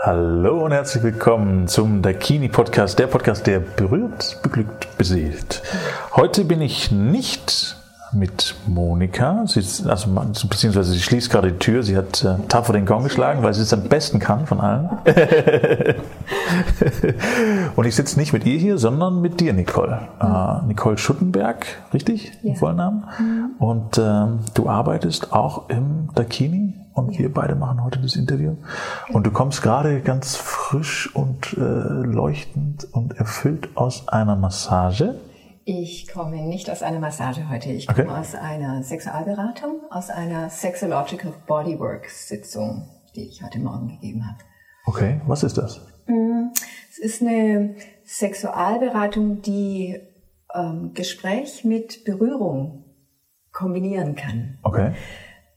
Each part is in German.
Hallo und herzlich willkommen zum Dakini Podcast, der Podcast, der berührt, beglückt, beseelt. Heute bin ich nicht mit Monika, sie ist, also, beziehungsweise sie schließt gerade die Tür, sie hat äh, tapfer den Gong geschlagen, weil sie es am besten kann von allen. und ich sitze nicht mit ihr hier, sondern mit dir, Nicole. Äh, Nicole Schuttenberg, richtig? Ja. Vollnamen. Mhm. Und äh, du arbeitest auch im Dakini und ja. wir beide machen heute das Interview. Und du kommst gerade ganz frisch und äh, leuchtend und erfüllt aus einer Massage. Ich komme nicht aus einer Massage heute. Ich komme okay. aus einer Sexualberatung, aus einer Sexological Bodywork Sitzung, die ich heute Morgen gegeben habe. Okay, was ist das? Mm, es ist eine Sexualberatung, die ähm, Gespräch mit Berührung kombinieren kann. Okay.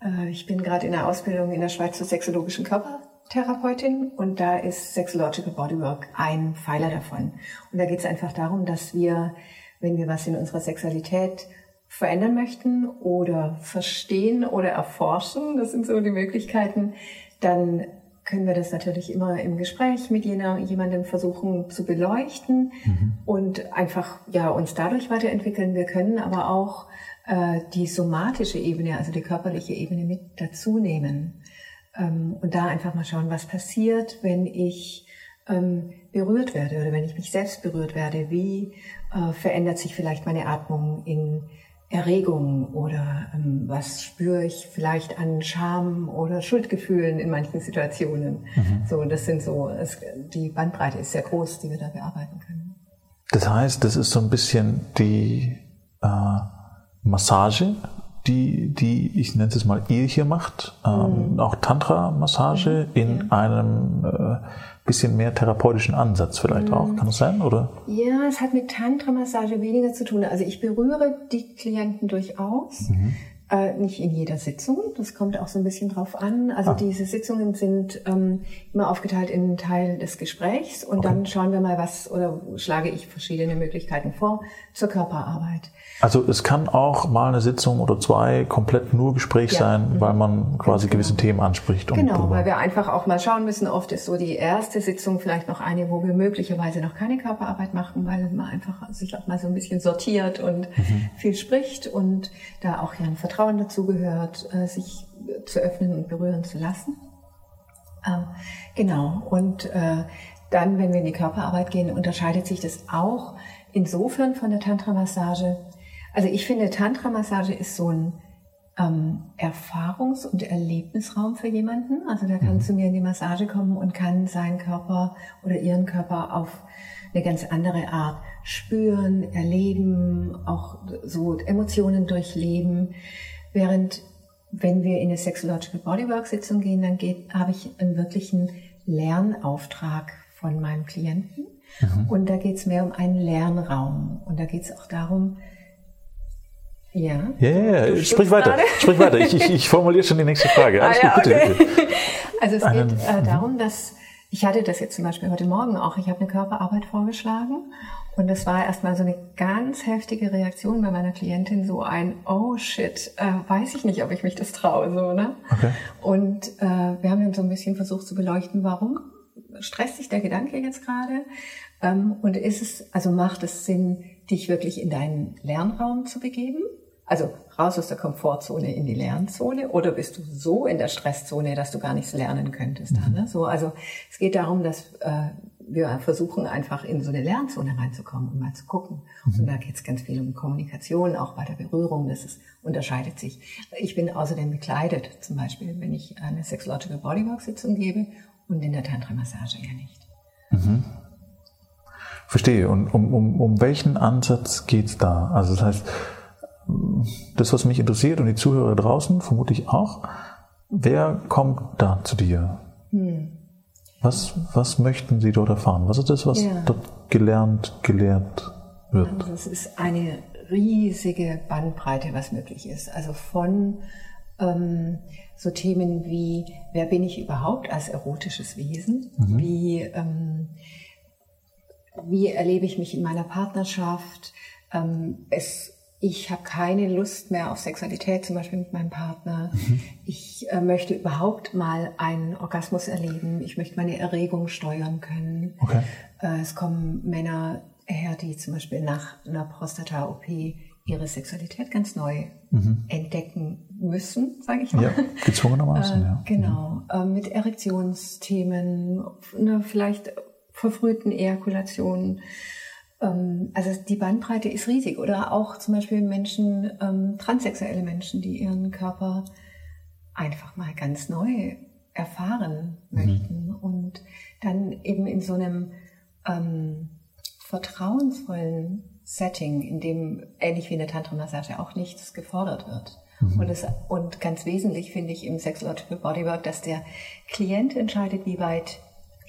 Äh, ich bin gerade in der Ausbildung in der Schweiz zur sexologischen Körpertherapeutin und da ist Sexological Bodywork ein Pfeiler davon. Und da geht es einfach darum, dass wir, wenn wir was in unserer Sexualität verändern möchten oder verstehen oder erforschen, das sind so die Möglichkeiten, dann können wir das natürlich immer im Gespräch mit jener, jemandem versuchen zu beleuchten mhm. und einfach ja uns dadurch weiterentwickeln. Wir können aber auch äh, die somatische Ebene, also die körperliche Ebene mit dazu nehmen. Ähm, und da einfach mal schauen, was passiert, wenn ich ähm, berührt werde oder wenn ich mich selbst berührt werde. Wie äh, verändert sich vielleicht meine Atmung in Erregung oder ähm, was spüre ich vielleicht an Scham oder Schuldgefühlen in manchen Situationen. Mhm. So, das sind so, es, die Bandbreite ist sehr groß, die wir da bearbeiten können. Das heißt, das ist so ein bisschen die äh, Massage, die, die ich nenne es mal ihr hier macht, ähm, mhm. auch Tantra-Massage mhm. in ja. einem äh, bisschen mehr therapeutischen Ansatz vielleicht mhm. auch. Kann das sein, oder? Ja, es hat mit Tantra-Massage weniger zu tun. Also ich berühre die Klienten durchaus. Mhm. Äh, nicht in jeder Sitzung, das kommt auch so ein bisschen drauf an. Also ah. diese Sitzungen sind ähm, immer aufgeteilt in einen Teil des Gesprächs und okay. dann schauen wir mal, was oder schlage ich verschiedene Möglichkeiten vor zur Körperarbeit. Also es kann auch mal eine Sitzung oder zwei komplett nur Gespräch ja. sein, mhm. weil man quasi genau. gewisse Themen anspricht. genau, weil wir einfach auch mal schauen müssen. Oft ist so die erste Sitzung vielleicht noch eine, wo wir möglicherweise noch keine Körperarbeit machen, weil man einfach sich auch mal so ein bisschen sortiert und mhm. viel spricht und da auch ja ein Vertrauen dazu gehört, äh, sich zu öffnen und berühren zu lassen. Ähm, genau. Und äh, dann, wenn wir in die Körperarbeit gehen, unterscheidet sich das auch insofern von der Tantra-Massage, also ich finde, Tantra-Massage ist so ein ähm, Erfahrungs- und Erlebnisraum für jemanden. Also der kann mhm. zu mir in die Massage kommen und kann seinen Körper oder ihren Körper auf eine ganz andere Art spüren, erleben, auch so Emotionen durchleben. Während wenn wir in eine Sexological Bodywork Sitzung gehen, dann geht, habe ich einen wirklichen Lernauftrag von meinem Klienten. Mhm. Und da geht es mehr um einen Lernraum. Und da geht es auch darum, ja. Ja, ja, ja. sprich weiter. Sprich weiter. Ich, ich, ich formuliere schon die nächste Frage. Alles ah, ja, gut, bitte, okay. bitte. Also es Einen, geht äh, darum, dass ich hatte das jetzt zum Beispiel heute Morgen auch. Ich habe eine Körperarbeit vorgeschlagen und das war erstmal so eine ganz heftige Reaktion bei meiner Klientin, so ein Oh shit, äh, weiß ich nicht, ob ich mich das traue, so ne. Okay. Und äh, wir haben dann so ein bisschen versucht zu beleuchten, warum stresst sich der Gedanke jetzt gerade ähm, und ist es, also macht es Sinn, dich wirklich in deinen Lernraum zu begeben? Also raus aus der Komfortzone in die Lernzone oder bist du so in der Stresszone, dass du gar nichts lernen könntest? Mhm. Ne? So, also es geht darum, dass äh, wir versuchen einfach in so eine Lernzone reinzukommen und mal zu gucken. Mhm. Und da geht es ganz viel um Kommunikation, auch bei der Berührung, das ist, unterscheidet sich. Ich bin außerdem bekleidet, zum Beispiel, wenn ich eine Sexological Bodywork-Sitzung gebe und in der Tantra-Massage ja nicht. Mhm. Verstehe. Und um, um, um welchen Ansatz geht's da? Also das heißt, das, was mich interessiert und die Zuhörer draußen, vermute ich auch, wer kommt da zu dir? Hm. Was, was möchten Sie dort erfahren? Was ist das, was ja. dort gelernt, gelehrt wird? Also es ist eine riesige Bandbreite, was möglich ist. Also von ähm, so Themen wie, wer bin ich überhaupt als erotisches Wesen? Mhm. Wie, ähm, wie erlebe ich mich in meiner Partnerschaft? Ähm, es ich habe keine Lust mehr auf Sexualität, zum Beispiel mit meinem Partner. Mhm. Ich äh, möchte überhaupt mal einen Orgasmus erleben. Ich möchte meine Erregung steuern können. Okay. Äh, es kommen Männer her, die zum Beispiel nach einer Prostata-OP ihre Sexualität ganz neu mhm. entdecken müssen, sage ich mal. Ja, gezwungenermaßen, äh, ja. Genau, äh, mit Erektionsthemen, ne, vielleicht verfrühten Ejakulationen ähm, also die Bandbreite ist riesig. Oder auch zum Beispiel Menschen, ähm, transsexuelle Menschen, die ihren Körper einfach mal ganz neu erfahren mhm. möchten und dann eben in so einem ähm, vertrauensvollen Setting, in dem ähnlich wie in der Tantra-Massage auch nichts gefordert wird. Mhm. Und, es, und ganz wesentlich finde ich im Sexological Bodywork, dass der Klient entscheidet, wie weit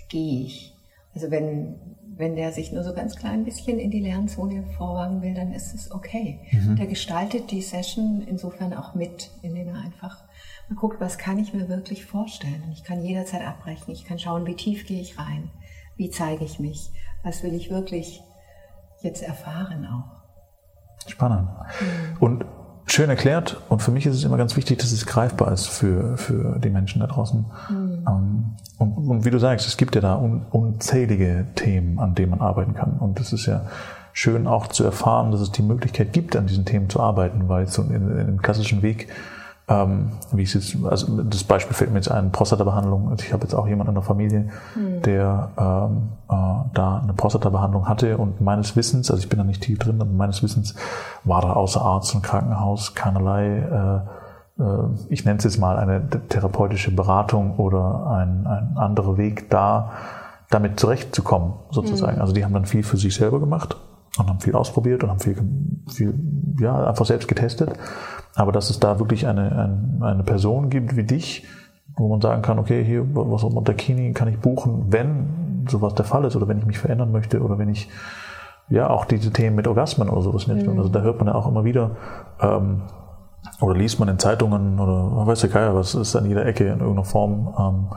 gehe ich. Also wenn wenn der sich nur so ganz klein bisschen in die Lernzone vorwagen will, dann ist es okay. Mhm. Der gestaltet die Session insofern auch mit, indem er einfach mal guckt, was kann ich mir wirklich vorstellen. Und ich kann jederzeit abbrechen. Ich kann schauen, wie tief gehe ich rein. Wie zeige ich mich? Was will ich wirklich jetzt erfahren auch? Spannend. Mhm. Und schön erklärt und für mich ist es immer ganz wichtig, dass es greifbar ist für, für die Menschen da draußen. Mhm. und, und, wie du sagst, es gibt ja da un, unzählige Themen, an denen man arbeiten kann. Und es ist ja schön auch zu erfahren, dass es die Möglichkeit gibt, an diesen Themen zu arbeiten, weil so in, in dem klassischen Weg ähm, wie ich jetzt, also das Beispiel fällt mir jetzt ein, Prostata-Behandlung. Also ich habe jetzt auch jemanden in der Familie, mhm. der ähm, äh, da eine Prostata-Behandlung hatte und meines Wissens, also ich bin da nicht tief drin, aber meines Wissens war da außer Arzt und Krankenhaus keinerlei, äh, äh, ich nenne es jetzt mal eine therapeutische Beratung oder ein, ein anderer Weg da, damit zurechtzukommen, sozusagen. Mhm. Also die haben dann viel für sich selber gemacht und haben viel ausprobiert und haben viel, viel ja, einfach selbst getestet. Aber dass es da wirklich eine, eine, eine Person gibt wie dich, wo man sagen kann, okay, hier, was auch Montakini kann ich buchen, wenn sowas der Fall ist oder wenn ich mich verändern möchte oder wenn ich, ja, auch diese Themen mit Orgasmen oder sowas in mhm. Also da hört man ja auch immer wieder, ähm, oder liest man in Zeitungen oder weiß ja keiner, was ist an jeder Ecke in irgendeiner Form, ähm,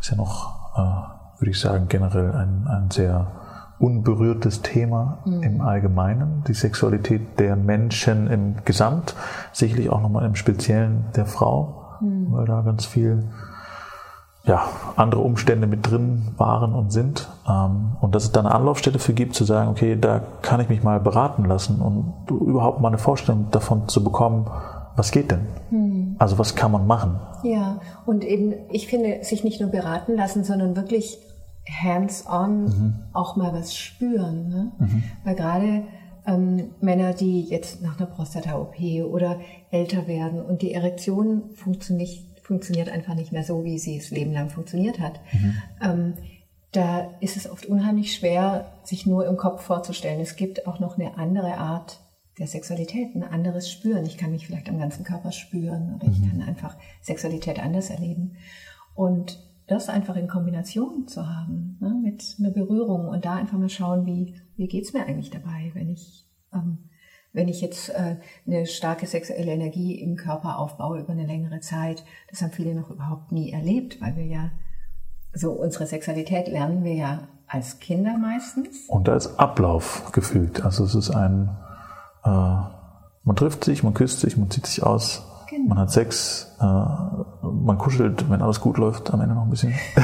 ist ja noch, äh, würde ich sagen, generell ein, ein sehr unberührtes Thema mhm. im Allgemeinen, die Sexualität der Menschen im Gesamt, sicherlich auch nochmal im Speziellen der Frau, mhm. weil da ganz viel ja, andere Umstände mit drin waren und sind. Ähm, und dass es da eine Anlaufstelle für gibt, zu sagen, okay, da kann ich mich mal beraten lassen und überhaupt mal eine Vorstellung davon zu bekommen, was geht denn? Mhm. Also was kann man machen? Ja, und eben, ich finde, sich nicht nur beraten lassen, sondern wirklich hands-on mhm. auch mal was spüren. Ne? Mhm. Weil gerade ähm, Männer, die jetzt nach einer Prostata-OP oder älter werden und die Erektion funktioniert, funktioniert einfach nicht mehr so, wie sie das Leben lang funktioniert hat, mhm. ähm, da ist es oft unheimlich schwer, sich nur im Kopf vorzustellen. Es gibt auch noch eine andere Art der Sexualität, ein anderes Spüren. Ich kann mich vielleicht am ganzen Körper spüren oder ich mhm. kann einfach Sexualität anders erleben. Und das einfach in Kombination zu haben, ne, mit einer Berührung und da einfach mal schauen, wie, wie geht's mir eigentlich dabei, wenn ich, ähm, wenn ich jetzt äh, eine starke sexuelle Energie im Körper aufbaue über eine längere Zeit. Das haben viele noch überhaupt nie erlebt, weil wir ja so unsere Sexualität lernen wir ja als Kinder meistens. Und da ist Ablauf gefühlt. Also es ist ein, äh, man trifft sich, man küsst sich, man zieht sich aus, Genau. Man hat Sex, äh, man kuschelt, wenn alles gut läuft, am Ende noch ein bisschen.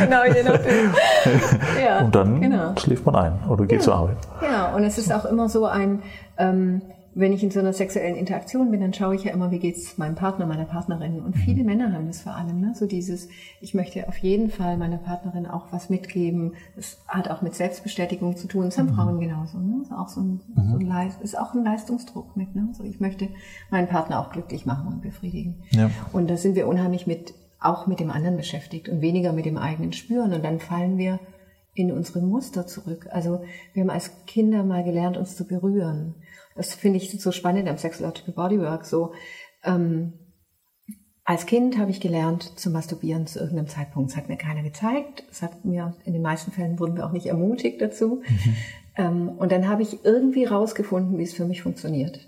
genau, je nachdem. Ja, und dann genau. schläft man ein oder geht ja. zur Arbeit. Ja, und es ist auch immer so ein, ähm, wenn ich in so einer sexuellen Interaktion bin, dann schaue ich ja immer, wie geht's meinem Partner, meiner Partnerin. Und viele mhm. Männer haben das vor allem, ne? so dieses, ich möchte auf jeden Fall meiner Partnerin auch was mitgeben. Das hat auch mit Selbstbestätigung zu tun. Das haben mhm. Frauen genauso. Ne? Ist auch so ein, mhm. so ein Leist, ist auch ein Leistungsdruck mit. Ne? So, ich möchte meinen Partner auch glücklich machen und befriedigen. Ja. Und da sind wir unheimlich mit, auch mit dem anderen beschäftigt und weniger mit dem eigenen Spüren. Und dann fallen wir in unsere Muster zurück. Also wir haben als Kinder mal gelernt, uns zu berühren. Das finde ich so spannend am Sexological Bodywork. So, ähm, als Kind habe ich gelernt zu masturbieren zu irgendeinem Zeitpunkt. Das hat mir keiner gezeigt. Das hat mir, in den meisten Fällen wurden wir auch nicht ermutigt dazu. Mhm. Ähm, und dann habe ich irgendwie rausgefunden, wie es für mich funktioniert.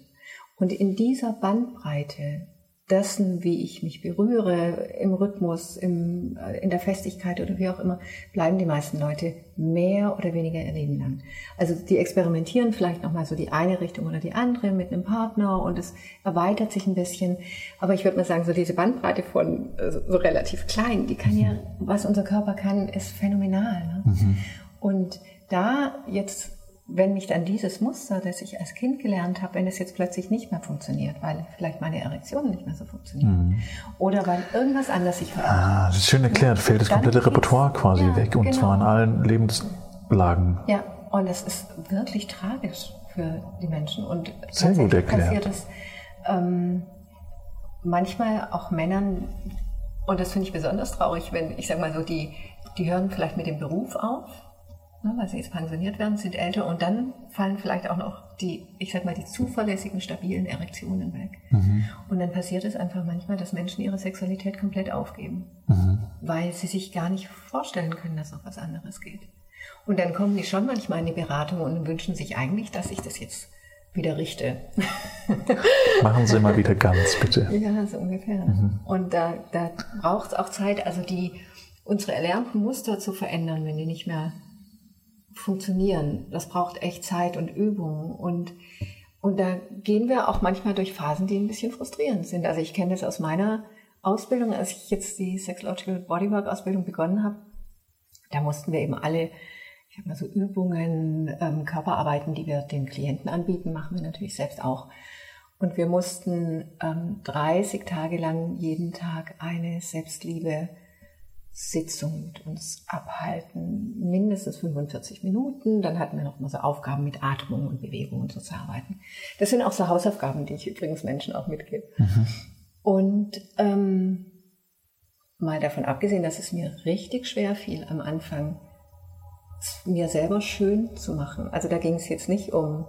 Und in dieser Bandbreite dessen, wie ich mich berühre, im Rhythmus, im, äh, in der Festigkeit oder wie auch immer, bleiben die meisten Leute mehr oder weniger ihr Leben lang. Also die experimentieren vielleicht nochmal so die eine Richtung oder die andere mit einem Partner und es erweitert sich ein bisschen. Aber ich würde mal sagen, so diese Bandbreite von äh, so relativ klein, die kann ja, was unser Körper kann, ist phänomenal. Ne? Mhm. Und da jetzt wenn mich dann dieses Muster, das ich als Kind gelernt habe, wenn es jetzt plötzlich nicht mehr funktioniert, weil vielleicht meine Erektion nicht mehr so funktioniert mhm. oder weil irgendwas anders sich verändert. Ah, das ist schön erklärt. Fällt das komplette Repertoire quasi ja, weg und genau. zwar in allen Lebenslagen. Ja, und das ist wirklich tragisch für die Menschen. Und Sehr gut erklärt. passiert es ähm, manchmal auch Männern, und das finde ich besonders traurig, wenn ich sage mal so, die, die hören vielleicht mit dem Beruf auf weil sie jetzt pensioniert werden, sind älter und dann fallen vielleicht auch noch die, ich sag mal, die zuverlässigen, stabilen Erektionen weg. Mhm. Und dann passiert es einfach manchmal, dass Menschen ihre Sexualität komplett aufgeben, mhm. weil sie sich gar nicht vorstellen können, dass noch was anderes geht. Und dann kommen die schon manchmal in die Beratung und wünschen sich eigentlich, dass ich das jetzt wieder richte. Machen Sie mal wieder ganz, bitte. Ja, so ungefähr. Mhm. Und da, da braucht es auch Zeit, also die unsere erlernten Muster zu verändern, wenn die nicht mehr funktionieren. Das braucht echt Zeit und Übung und und da gehen wir auch manchmal durch Phasen, die ein bisschen frustrierend sind. Also ich kenne das aus meiner Ausbildung, als ich jetzt die Sexological Bodywork Ausbildung begonnen habe. Da mussten wir eben alle, ich habe mal so Übungen, ähm, Körperarbeiten, die wir den Klienten anbieten, machen wir natürlich selbst auch. Und wir mussten ähm, 30 Tage lang jeden Tag eine Selbstliebe Sitzung mit uns abhalten, mindestens 45 Minuten. Dann hatten wir noch mal so Aufgaben mit Atmung und Bewegung und so zu arbeiten. Das sind auch so Hausaufgaben, die ich übrigens Menschen auch mitgebe. Mhm. Und ähm, mal davon abgesehen, dass es mir richtig schwer fiel am Anfang, mir selber schön zu machen. Also da ging es jetzt nicht um,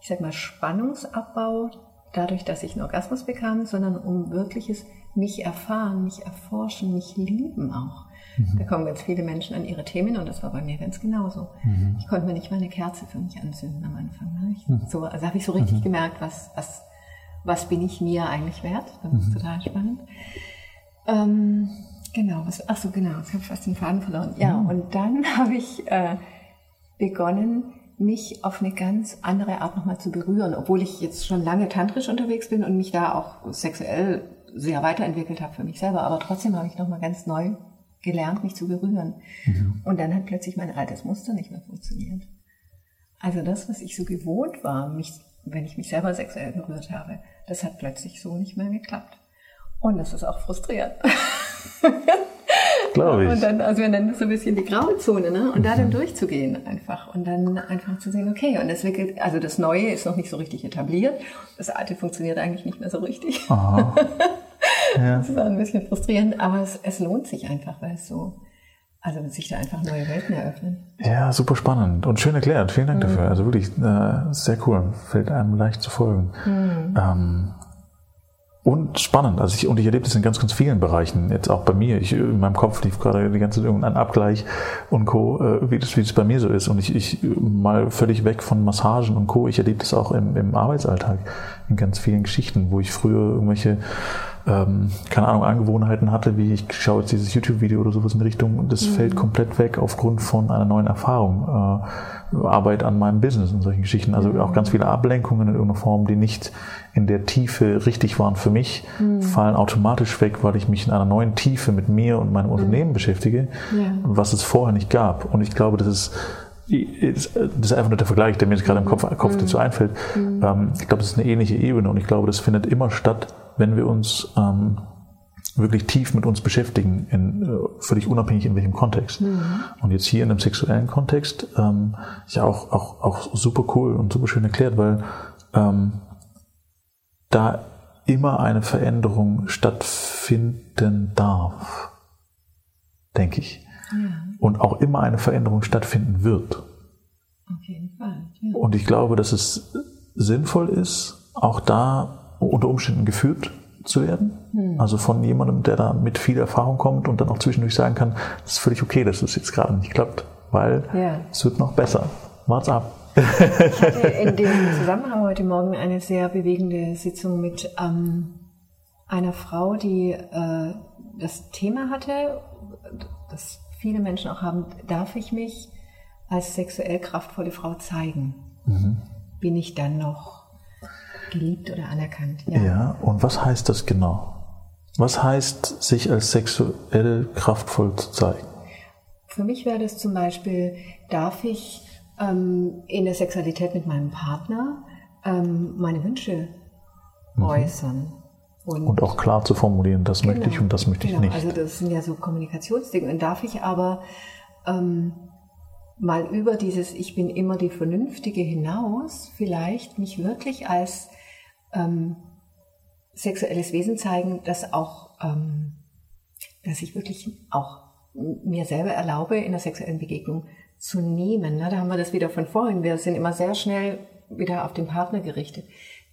ich sag mal, Spannungsabbau, dadurch, dass ich einen Orgasmus bekam, sondern um wirkliches mich erfahren, mich erforschen, mich lieben auch. Mhm. Da kommen ganz viele Menschen an ihre Themen und das war bei mir ganz genauso. Mhm. Ich konnte mir nicht mal eine Kerze für mich anzünden am Anfang. Ne? Ich, mhm. so, also habe ich so richtig mhm. gemerkt, was, was, was bin ich mir eigentlich wert. Das ist mhm. total spannend. Ähm, genau, was, ach so, genau, ich habe fast den Faden verloren. Ja, und dann habe ich äh, begonnen, mich auf eine ganz andere Art nochmal zu berühren, obwohl ich jetzt schon lange tantrisch unterwegs bin und mich da auch sexuell sehr weiterentwickelt habe für mich selber, aber trotzdem habe ich nochmal ganz neu gelernt, mich zu berühren. Mhm. Und dann hat plötzlich mein altes Muster nicht mehr funktioniert. Also das, was ich so gewohnt war, mich, wenn ich mich selber sexuell berührt habe, das hat plötzlich so nicht mehr geklappt. Und das ist auch frustrierend. Glaube ich. Und dann, also wir nennen das so ein bisschen die graue Zone, ne? Und mhm. da dann mhm. durchzugehen einfach. Und dann einfach zu sehen, okay, und das wickelt, also das Neue ist noch nicht so richtig etabliert. Das Alte funktioniert eigentlich nicht mehr so richtig. Aha. Ja. Das ist ein bisschen frustrierend, aber es, es lohnt sich einfach, weil es so, also sich da einfach neue Welten eröffnen. Ja, super spannend und schön erklärt. Vielen Dank mhm. dafür. Also wirklich äh, sehr cool. Fällt einem leicht zu folgen. Mhm. Ähm, und spannend. Also ich, und ich erlebe das in ganz, ganz vielen Bereichen. Jetzt auch bei mir. Ich, in meinem Kopf lief gerade die ganze Zeit irgendein Abgleich und Co., äh, wie das, wie das bei mir so ist. Und ich, ich mal völlig weg von Massagen und Co. Ich erlebe das auch im, im Arbeitsalltag in ganz vielen Geschichten, wo ich früher irgendwelche ähm, keine Ahnung, Angewohnheiten hatte, wie ich schaue jetzt dieses YouTube-Video oder sowas in die Richtung und das mhm. fällt komplett weg aufgrund von einer neuen Erfahrung, äh, Arbeit an meinem Business und solchen Geschichten. Also auch ganz viele Ablenkungen in irgendeiner Form, die nicht in der Tiefe richtig waren für mich, mhm. fallen automatisch weg, weil ich mich in einer neuen Tiefe mit mir und meinem Unternehmen mhm. beschäftige, ja. was es vorher nicht gab. Und ich glaube, das ist das ist einfach nur der Vergleich, der mir jetzt gerade im Kopf, Kopf dazu mhm. einfällt. Mhm. Ähm, ich glaube, das ist eine ähnliche Ebene und ich glaube, das findet immer statt, wenn wir uns ähm, wirklich tief mit uns beschäftigen, in, äh, völlig unabhängig in welchem Kontext. Mhm. Und jetzt hier in einem sexuellen Kontext ähm, ist ja auch, auch, auch super cool und super schön erklärt, weil ähm, da immer eine Veränderung stattfinden darf, denke ich. Ja. Und auch immer eine Veränderung stattfinden wird. Auf jeden Fall. Ja. Und ich glaube, dass es sinnvoll ist, auch da unter Umständen geführt zu werden. Hm. Also von jemandem, der da mit viel Erfahrung kommt und dann auch zwischendurch sagen kann, es ist völlig okay, dass es jetzt gerade nicht klappt, weil ja. es wird noch besser. Wart's ab. ich hatte in dem Zusammenhang heute Morgen eine sehr bewegende Sitzung mit ähm, einer Frau, die äh, das Thema hatte, das viele Menschen auch haben, darf ich mich als sexuell kraftvolle Frau zeigen? Mhm. Bin ich dann noch geliebt oder anerkannt? Ja. ja, und was heißt das genau? Was heißt, sich als sexuell kraftvoll zu zeigen? Für mich wäre das zum Beispiel, darf ich ähm, in der Sexualität mit meinem Partner ähm, meine Wünsche mhm. äußern? Und, und, auch klar zu formulieren, das genau, möchte ich und das möchte genau, ich nicht. Also das sind ja so Kommunikationsdinge. Und darf ich aber ähm, mal über dieses Ich bin immer die Vernünftige hinaus vielleicht mich wirklich als ähm, sexuelles Wesen zeigen, das auch, ähm, dass ich wirklich auch mir selber erlaube, in der sexuellen Begegnung zu nehmen. Ne? Da haben wir das wieder von vorhin. Wir sind immer sehr schnell wieder auf den Partner gerichtet.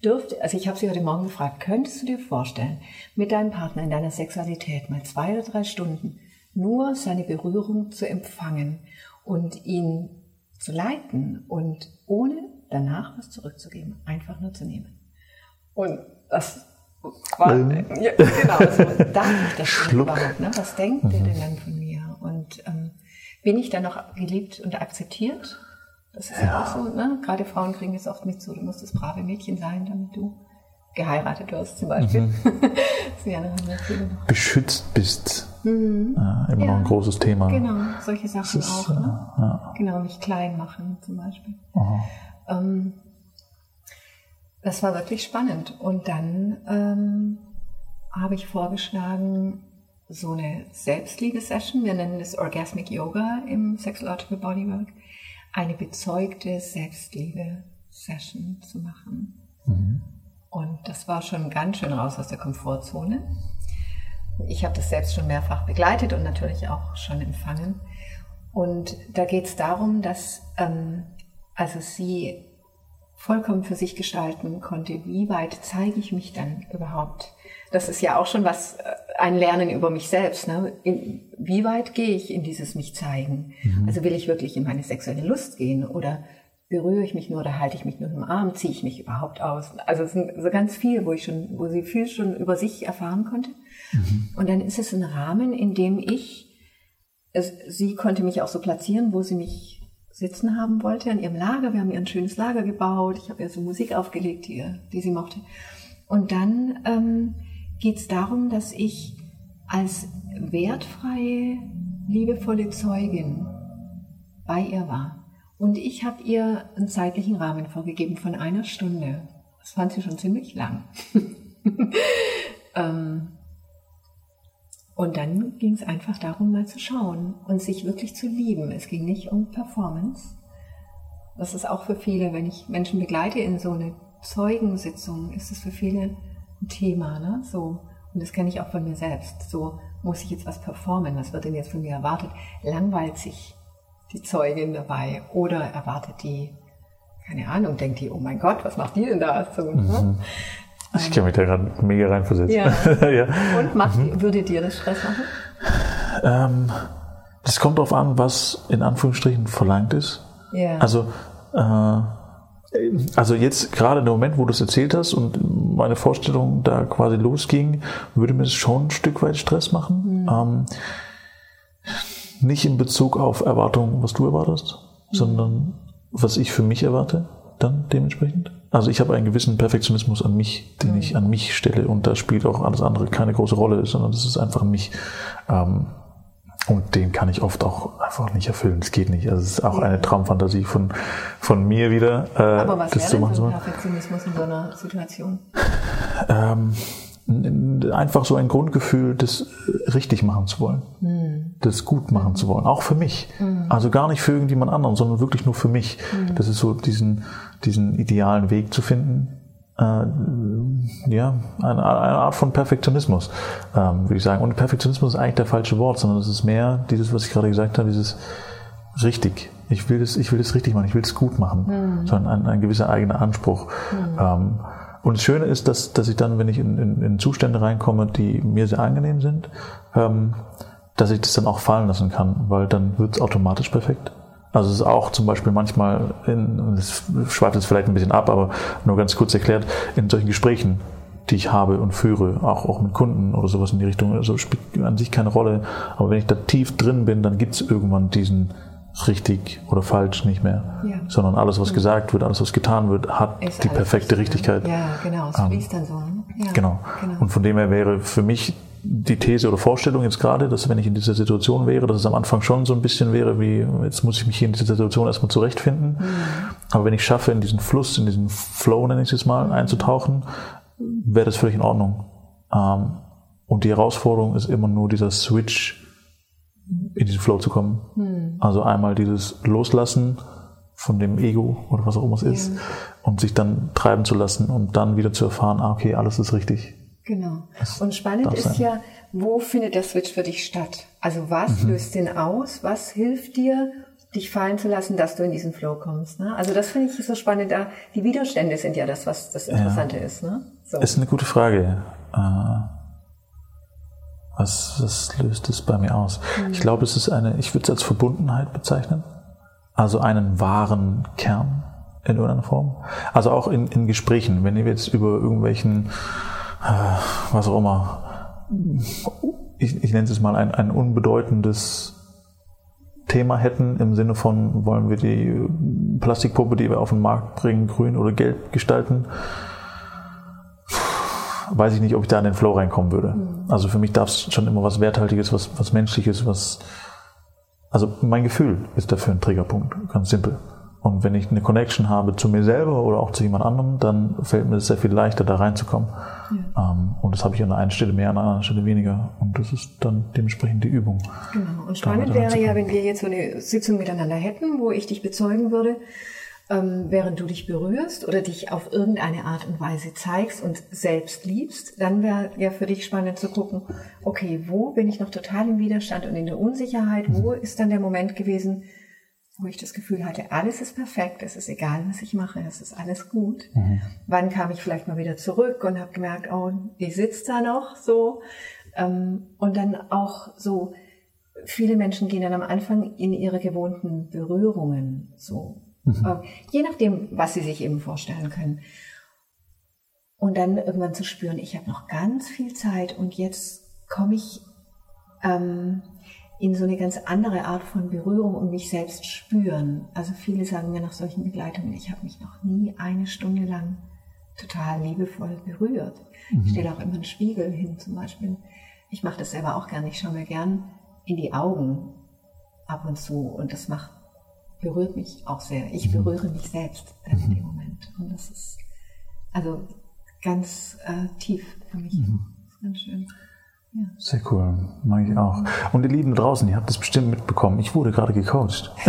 Dürfte, also ich habe Sie heute Morgen gefragt, könntest du dir vorstellen, mit deinem Partner in deiner Sexualität mal zwei oder drei Stunden nur seine Berührung zu empfangen und ihn zu leiten und ohne danach was zurückzugeben, einfach nur zu nehmen. Und das war, ähm. ja, genau, also darf ich das Schluck. überhaupt, ne? Was denkt mhm. ihr denn dann von mir? Und ähm, bin ich dann noch geliebt und akzeptiert? Das ist ja, auch so, ne? Gerade Frauen kriegen es oft mit so, du musst das brave Mädchen sein, damit du geheiratet wirst zum Beispiel. Mhm. Beschützt bist. Mhm. Ja, immer ja. noch ein großes Thema. Genau, solche Sachen ist, auch. Ne? Ja. Genau, nicht klein machen zum Beispiel. Ähm, das war wirklich spannend. Und dann ähm, habe ich vorgeschlagen, so eine Selbstliebe-Session, wir nennen es Orgasmic Yoga im Sexological Bodywork, eine bezeugte Selbstliebe-Session zu machen. Mhm. Und das war schon ganz schön raus aus der Komfortzone. Ich habe das selbst schon mehrfach begleitet und natürlich auch schon empfangen. Und da geht es darum, dass ähm, also sie vollkommen für sich gestalten konnte, wie weit zeige ich mich dann überhaupt? Das ist ja auch schon was, äh, ein Lernen über mich selbst. Ne? In, wie weit gehe ich in dieses mich zeigen? Mhm. Also will ich wirklich in meine sexuelle Lust gehen oder berühre ich mich nur oder halte ich mich nur im Arm, ziehe ich mich überhaupt aus? Also es sind so ganz viel, wo ich schon, wo sie viel schon über sich erfahren konnte. Mhm. Und dann ist es ein Rahmen, in dem ich, es, sie konnte mich auch so platzieren, wo sie mich sitzen haben wollte an ihrem Lager. Wir haben ihr ein schönes Lager gebaut. Ich habe ihr so Musik aufgelegt, die, die sie mochte. Und dann ähm, geht es darum, dass ich als wertfreie, liebevolle Zeugin bei ihr war. Und ich habe ihr einen zeitlichen Rahmen vorgegeben von einer Stunde. Das fand sie schon ziemlich lang. ähm, und dann ging es einfach darum, mal zu schauen und sich wirklich zu lieben. Es ging nicht um Performance. Das ist auch für viele, wenn ich Menschen begleite in so eine Zeugensitzung, ist es für viele ein Thema. Ne? So, und das kenne ich auch von mir selbst. So muss ich jetzt was performen, was wird denn jetzt von mir erwartet? Langweilt sich die Zeugin dabei oder erwartet die, keine Ahnung, denkt die, oh mein Gott, was macht die denn da? So, ne? Ich kann mich da gerade mega reinversetzen. Ja. ja. Und macht, mhm. würde dir das Stress machen? Ähm, das kommt darauf an, was in Anführungsstrichen verlangt ist. Ja. Also, äh, also jetzt gerade im Moment, wo du es erzählt hast und meine Vorstellung da quasi losging, würde mir das schon ein Stück weit Stress machen. Mhm. Ähm, nicht in Bezug auf Erwartungen, was du erwartest, mhm. sondern was ich für mich erwarte, dann dementsprechend. Also ich habe einen gewissen Perfektionismus an mich, den ich an mich stelle und da spielt auch alles andere keine große Rolle, sondern das ist einfach mich. Ähm, und den kann ich oft auch einfach nicht erfüllen. Es geht nicht. Also es ist auch eine Traumfantasie von, von mir wieder. Äh, Aber was das wäre denn so Perfektionismus in so einer Situation? Ähm, einfach so ein Grundgefühl, das richtig machen zu wollen, mhm. das gut machen zu wollen, auch für mich. Mhm. Also gar nicht für irgendjemand anderen, sondern wirklich nur für mich. Mhm. Das ist so diesen, diesen idealen Weg zu finden. Äh, ja, eine, Art von Perfektionismus, ähm, würde ich sagen. Und Perfektionismus ist eigentlich der falsche Wort, sondern es ist mehr dieses, was ich gerade gesagt habe, dieses richtig. Ich will das, ich will das richtig machen, ich will es gut machen, mhm. sondern ein, ein gewisser eigener Anspruch. Mhm. Und das Schöne ist, dass, dass ich dann, wenn ich in, in, in Zustände reinkomme, die mir sehr angenehm sind, ähm, dass ich das dann auch fallen lassen kann, weil dann wird es automatisch perfekt. Also es ist auch zum Beispiel manchmal, in, das schweift jetzt vielleicht ein bisschen ab, aber nur ganz kurz erklärt, in solchen Gesprächen, die ich habe und führe, auch, auch mit Kunden oder sowas in die Richtung, also spielt an sich keine Rolle. Aber wenn ich da tief drin bin, dann gibt es irgendwann diesen richtig oder falsch nicht mehr. Ja. Sondern alles, was gesagt wird, alles, was getan wird, hat Ist die perfekte Richtigkeit. Ja, genau, es ähm, fließt dann so. Ne? Ja, genau. genau. Und von dem her wäre für mich die These oder Vorstellung jetzt gerade, dass wenn ich in dieser Situation wäre, dass es am Anfang schon so ein bisschen wäre, wie jetzt muss ich mich hier in dieser Situation erstmal zurechtfinden. Mhm. Aber wenn ich schaffe, in diesen Fluss, in diesen Flow, nenne ich es jetzt mal, mhm. einzutauchen, wäre das völlig in Ordnung. Ähm, und die Herausforderung ist immer nur dieser Switch in diesen Flow zu kommen. Mhm. Also einmal dieses Loslassen von dem Ego oder was auch immer es ist ja. und sich dann treiben zu lassen und dann wieder zu erfahren, ah, okay, alles ist richtig. Genau. Das und spannend ist sein. ja, wo findet der Switch für dich statt? Also was mhm. löst den aus? Was hilft dir, dich fallen zu lassen, dass du in diesen Flow kommst? Ne? Also das finde ich so spannend. Da die Widerstände sind ja das, was das Interessante ja. ist. Ne? So. Ist eine gute Frage. Äh, was, was löst es bei mir aus? Mhm. Ich glaube, es ist eine, ich würde es als Verbundenheit bezeichnen. Also einen wahren Kern in irgendeiner Form. Also auch in, in Gesprächen, wenn wir jetzt über irgendwelchen äh, was auch immer, ich, ich nenne es mal ein, ein unbedeutendes Thema hätten, im Sinne von, wollen wir die Plastikpuppe, die wir auf den Markt bringen, grün oder gelb gestalten, weiß ich nicht, ob ich da in den Flow reinkommen würde. Mhm. Also für mich darf es schon immer was Werthaltiges, was, was Menschliches, was, also mein Gefühl ist dafür ein Triggerpunkt, ganz simpel. Und wenn ich eine Connection habe zu mir selber oder auch zu jemand anderem, dann fällt mir es sehr viel leichter, da reinzukommen. Ja. Ähm, und das habe ich an der einen Stelle mehr, an der anderen Stelle weniger. Und das ist dann dementsprechend die Übung. Genau. Und spannend wäre ja, wenn wir jetzt so eine Sitzung miteinander hätten, wo ich dich bezeugen würde, ähm, während du dich berührst oder dich auf irgendeine Art und Weise zeigst und selbst liebst, dann wäre ja für dich spannend zu gucken, okay, wo bin ich noch total im Widerstand und in der Unsicherheit? Wo mhm. ist dann der Moment gewesen, wo ich das Gefühl hatte, alles ist perfekt, es ist egal, was ich mache, es ist alles gut. Mhm. Wann kam ich vielleicht mal wieder zurück und habe gemerkt, oh, die sitzt da noch so. Ähm, und dann auch so, viele Menschen gehen dann am Anfang in ihre gewohnten Berührungen so. Mhm. Äh, je nachdem, was sie sich eben vorstellen können. Und dann irgendwann zu spüren, ich habe noch ganz viel Zeit und jetzt komme ich ähm, in so eine ganz andere Art von Berührung und mich selbst spüren. Also viele sagen mir nach solchen Begleitungen, ich habe mich noch nie eine Stunde lang total liebevoll berührt. Mhm. Ich stelle auch immer einen Spiegel hin zum Beispiel. Ich mache das selber auch gerne. Ich schaue mir gern in die Augen ab und zu und das macht, berührt mich auch sehr. Ich berühre mich selbst dann in dem Moment. Und das ist also ganz äh, tief für mich. Mhm. ganz schön. Ja. Sehr cool, mag ich auch. Und ihr Lieben draußen, ihr habt das bestimmt mitbekommen. Ich wurde gerade gecoacht.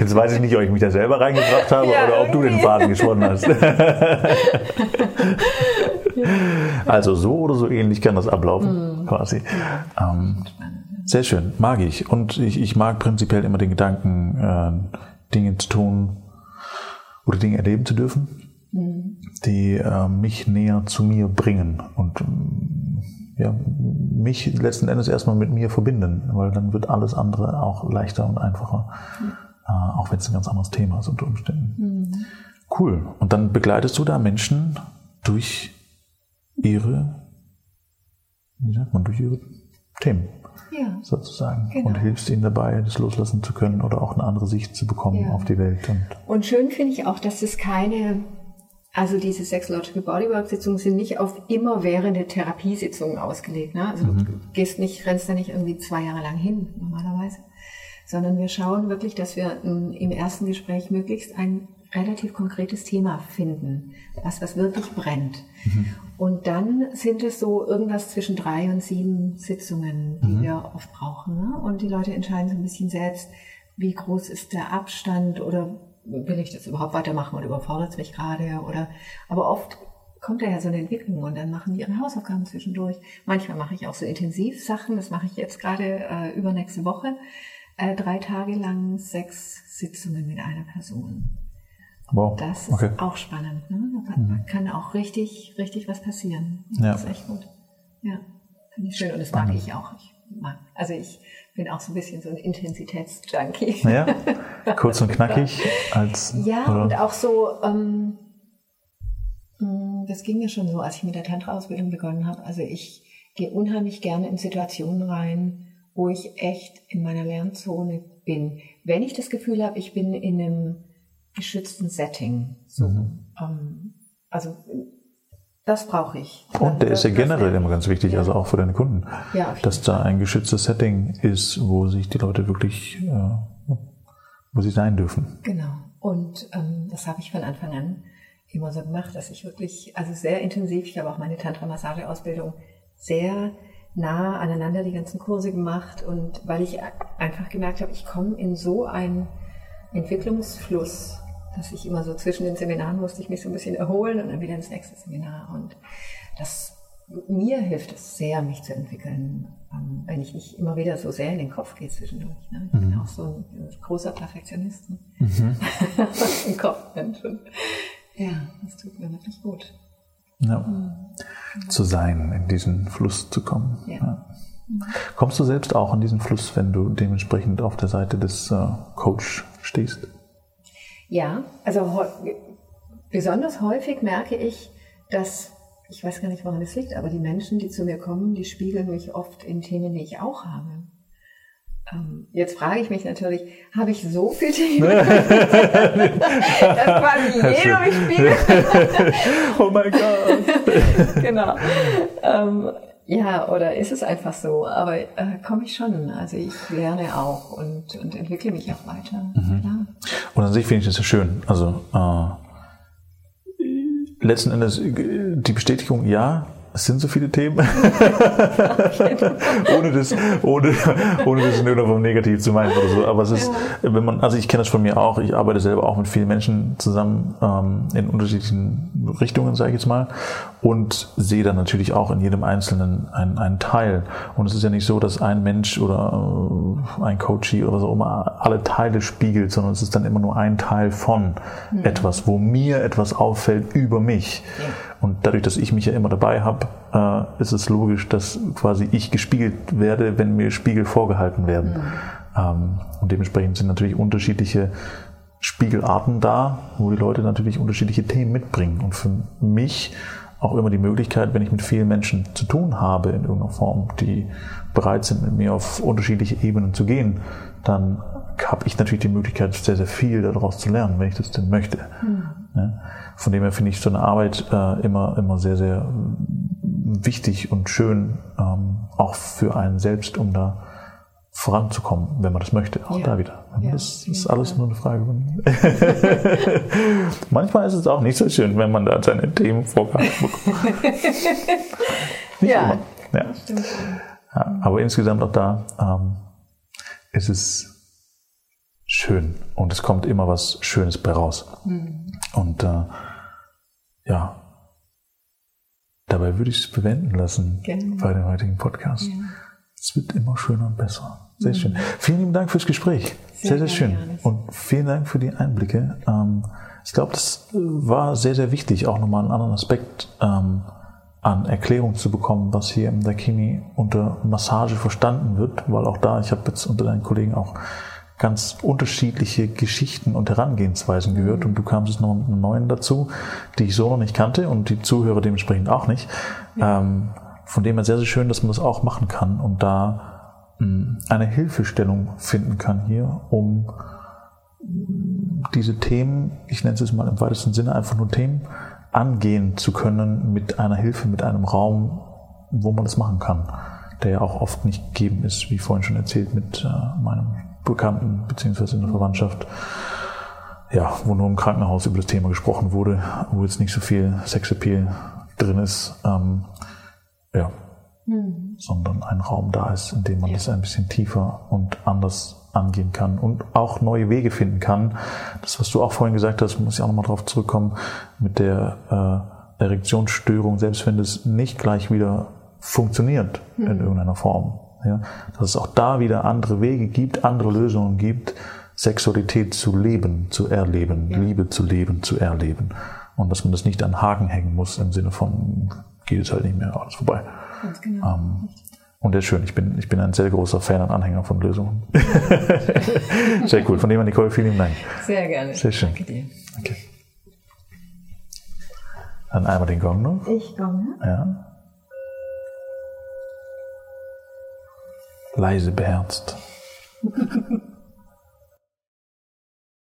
Jetzt weiß ich nicht, ob ich mich da selber reingebracht habe ja, oder ob du den Faden gesponnen hast. also so oder so ähnlich kann das ablaufen, mhm. quasi. Ähm, sehr schön, mag ich. Und ich, ich mag prinzipiell immer den Gedanken, äh, Dinge zu tun oder Dinge erleben zu dürfen, mhm. die äh, mich näher zu mir bringen und ja, mich letzten Endes erstmal mit mir verbinden, weil dann wird alles andere auch leichter und einfacher, mhm. äh, auch wenn es ein ganz anderes Thema ist unter Umständen. Mhm. Cool. Und dann begleitest du da Menschen durch ihre, wie sagt man, durch ihre Themen. Ja. Sozusagen. Genau. Und hilfst ihnen dabei, das loslassen zu können oder auch eine andere Sicht zu bekommen ja. auf die Welt. Und, und schön finde ich auch, dass es keine also diese Sexological Bodywork Sitzungen sind nicht auf immerwährende Therapiesitzungen ausgelegt. Ne? Also mhm. du gehst nicht, rennst da nicht irgendwie zwei Jahre lang hin, normalerweise. Sondern wir schauen wirklich, dass wir im ersten Gespräch möglichst ein relativ konkretes Thema finden, was, was wirklich brennt. Mhm. Und dann sind es so irgendwas zwischen drei und sieben Sitzungen, die mhm. wir oft brauchen. Ne? Und die Leute entscheiden so ein bisschen selbst, wie groß ist der Abstand oder will ich das überhaupt weitermachen oder überfordert es mich gerade oder aber oft kommt da ja so eine Entwicklung und dann machen die ihre Hausaufgaben zwischendurch. Manchmal mache ich auch so Intensivsachen, das mache ich jetzt gerade äh, übernächste Woche. Äh, drei Tage lang sechs Sitzungen mit einer Person. Wow. Das ist okay. auch spannend. Ne? Da kann, mhm. kann, auch richtig, richtig was passieren. Ja. Das ist echt gut. Ja, finde ich schön und das mag ich auch. Ich mag, also ich bin auch so ein bisschen so ein Intensitätsjunkie. Ja, kurz und knackig als. Ja, oder? und auch so, ähm, Mm, das ging mir schon so, als ich mit der Tantra-Ausbildung begonnen habe. Also ich gehe unheimlich gerne in Situationen rein, wo ich echt in meiner Lernzone bin. Wenn ich das Gefühl habe, ich bin in einem geschützten Setting. So, mhm. ähm, also das brauche ich. Und der ist ja generell immer ganz wichtig, ja. also auch für deine Kunden, ja, dass da ein geschütztes Setting ist, wo sich die Leute wirklich, äh, wo sie sein dürfen. Genau. Und ähm, das habe ich von Anfang an immer so gemacht, dass ich wirklich, also sehr intensiv, ich habe auch meine Tantra-Massage-Ausbildung sehr nah aneinander die ganzen Kurse gemacht und weil ich einfach gemerkt habe, ich komme in so einen Entwicklungsfluss, dass ich immer so zwischen den Seminaren musste ich mich so ein bisschen erholen und dann wieder ins nächste Seminar und das mir hilft es sehr, mich zu entwickeln, ähm, wenn ich nicht immer wieder so sehr in den Kopf gehe zwischendurch. Ne? Ich mhm. bin auch so ein großer Perfektionist. Ne? Mhm. Im Kopf, Mensch. Ja, das tut mir wirklich gut. Ja. Mhm. Zu sein, in diesen Fluss zu kommen. Ja. ja. Kommst du selbst auch in diesen Fluss, wenn du dementsprechend auf der Seite des äh, Coach stehst? Ja, also besonders häufig merke ich, dass, ich weiß gar nicht, woran es liegt, aber die Menschen, die zu mir kommen, die spiegeln mich oft in Themen, die ich auch habe. Ähm, jetzt frage ich mich natürlich, habe ich so viele Themen, dass quasi jeder mich spiegelt? oh mein Gott. genau. Ähm, ja, oder ist es einfach so? Aber äh, komme ich schon. Also ich lerne auch und, und entwickle mich auch weiter. Mhm. Klar. Und an sich finde ich das ja schön. Also äh, letzten Endes äh, die Bestätigung, ja, es sind so viele Themen. ohne das, ohne, ohne das in irgendeiner Form negativ zu meinen oder so. Aber es ist, ja. wenn man, also ich kenne das von mir auch, ich arbeite selber auch mit vielen Menschen zusammen ähm, in unterschiedlichen Richtungen, sage ich jetzt mal, und sehe dann natürlich auch in jedem Einzelnen einen, einen Teil. Und es ist ja nicht so, dass ein Mensch oder äh, ein Coachie oder auch immer alle Teile spiegelt, sondern es ist dann immer nur ein Teil von mhm. etwas, wo mir etwas auffällt über mich. Ja. Und dadurch, dass ich mich ja immer dabei habe, äh, ist es logisch, dass quasi ich gespiegelt werde, wenn mir Spiegel vorgehalten werden. Mhm. Ähm, und dementsprechend sind natürlich unterschiedliche Spiegelarten da, wo die Leute natürlich unterschiedliche Themen mitbringen. Und für mich auch immer die Möglichkeit, wenn ich mit vielen Menschen zu tun habe in irgendeiner Form, die bereit sind, mit mir auf unterschiedliche Ebenen zu gehen, dann habe ich natürlich die Möglichkeit, sehr, sehr viel daraus zu lernen, wenn ich das denn möchte. Mhm. Von dem her finde ich so eine Arbeit äh, immer, immer sehr, sehr wichtig und schön, ähm, auch für einen selbst, um da voranzukommen, wenn man das möchte. Auch ja. da wieder. Ja, das ist alles Fall. nur eine Frage von. Manchmal ist es auch nicht so schön, wenn man da seine Themen vorgehalten bekommt. nicht ja, immer. Ja. ja. aber insgesamt auch da ähm, ist es schön und es kommt immer was Schönes bei raus. Mhm. Und äh, ja, dabei würde ich es bewenden lassen Gerne. bei dem heutigen Podcast. Ja. Es wird immer schöner und besser. Sehr mhm. schön. Vielen lieben Dank fürs Gespräch. Sehr, sehr, sehr schön. Und vielen Dank für die Einblicke. Ähm, ich glaube, das war sehr, sehr wichtig, auch nochmal einen anderen Aspekt ähm, an Erklärung zu bekommen, was hier im Dakini unter Massage verstanden wird, weil auch da, ich habe jetzt unter deinen Kollegen auch ganz unterschiedliche Geschichten und Herangehensweisen gehört und du kamst jetzt noch mit einem neuen dazu, die ich so noch nicht kannte und die Zuhörer dementsprechend auch nicht. Ja. Ähm, von dem her sehr, sehr schön, dass man das auch machen kann und da hm, eine Hilfestellung finden kann hier, um diese Themen, ich nenne es jetzt mal im weitesten Sinne einfach nur Themen, angehen zu können mit einer Hilfe, mit einem Raum, wo man das machen kann, der ja auch oft nicht gegeben ist, wie vorhin schon erzählt, mit äh, meinem Bekannten beziehungsweise in der Verwandtschaft, ja, wo nur im Krankenhaus über das Thema gesprochen wurde, wo jetzt nicht so viel Sexappeal drin ist, ähm, ja, mhm. sondern ein Raum da ist, in dem man ja. das ein bisschen tiefer und anders angehen kann und auch neue Wege finden kann. Das, was du auch vorhin gesagt hast, muss ich auch nochmal drauf zurückkommen, mit der äh, Erektionsstörung, selbst wenn das nicht gleich wieder funktioniert mhm. in irgendeiner Form, ja, dass es auch da wieder andere Wege gibt, andere Lösungen gibt, Sexualität zu leben, zu erleben, ja. Liebe zu leben, zu erleben. Und dass man das nicht an Haken hängen muss im Sinne von, geht es halt nicht mehr, alles vorbei. Ganz genau. Ähm, und der ist schön. Ich bin, ich bin ein sehr großer Fan und Anhänger von Lösungen. sehr cool. Von dem an Nicole, vielen Dank. Sehr gerne. Sehr schön. Danke dir. Okay. Dann einmal den Gong noch. Ich gonge. Ja. Leise beherzt.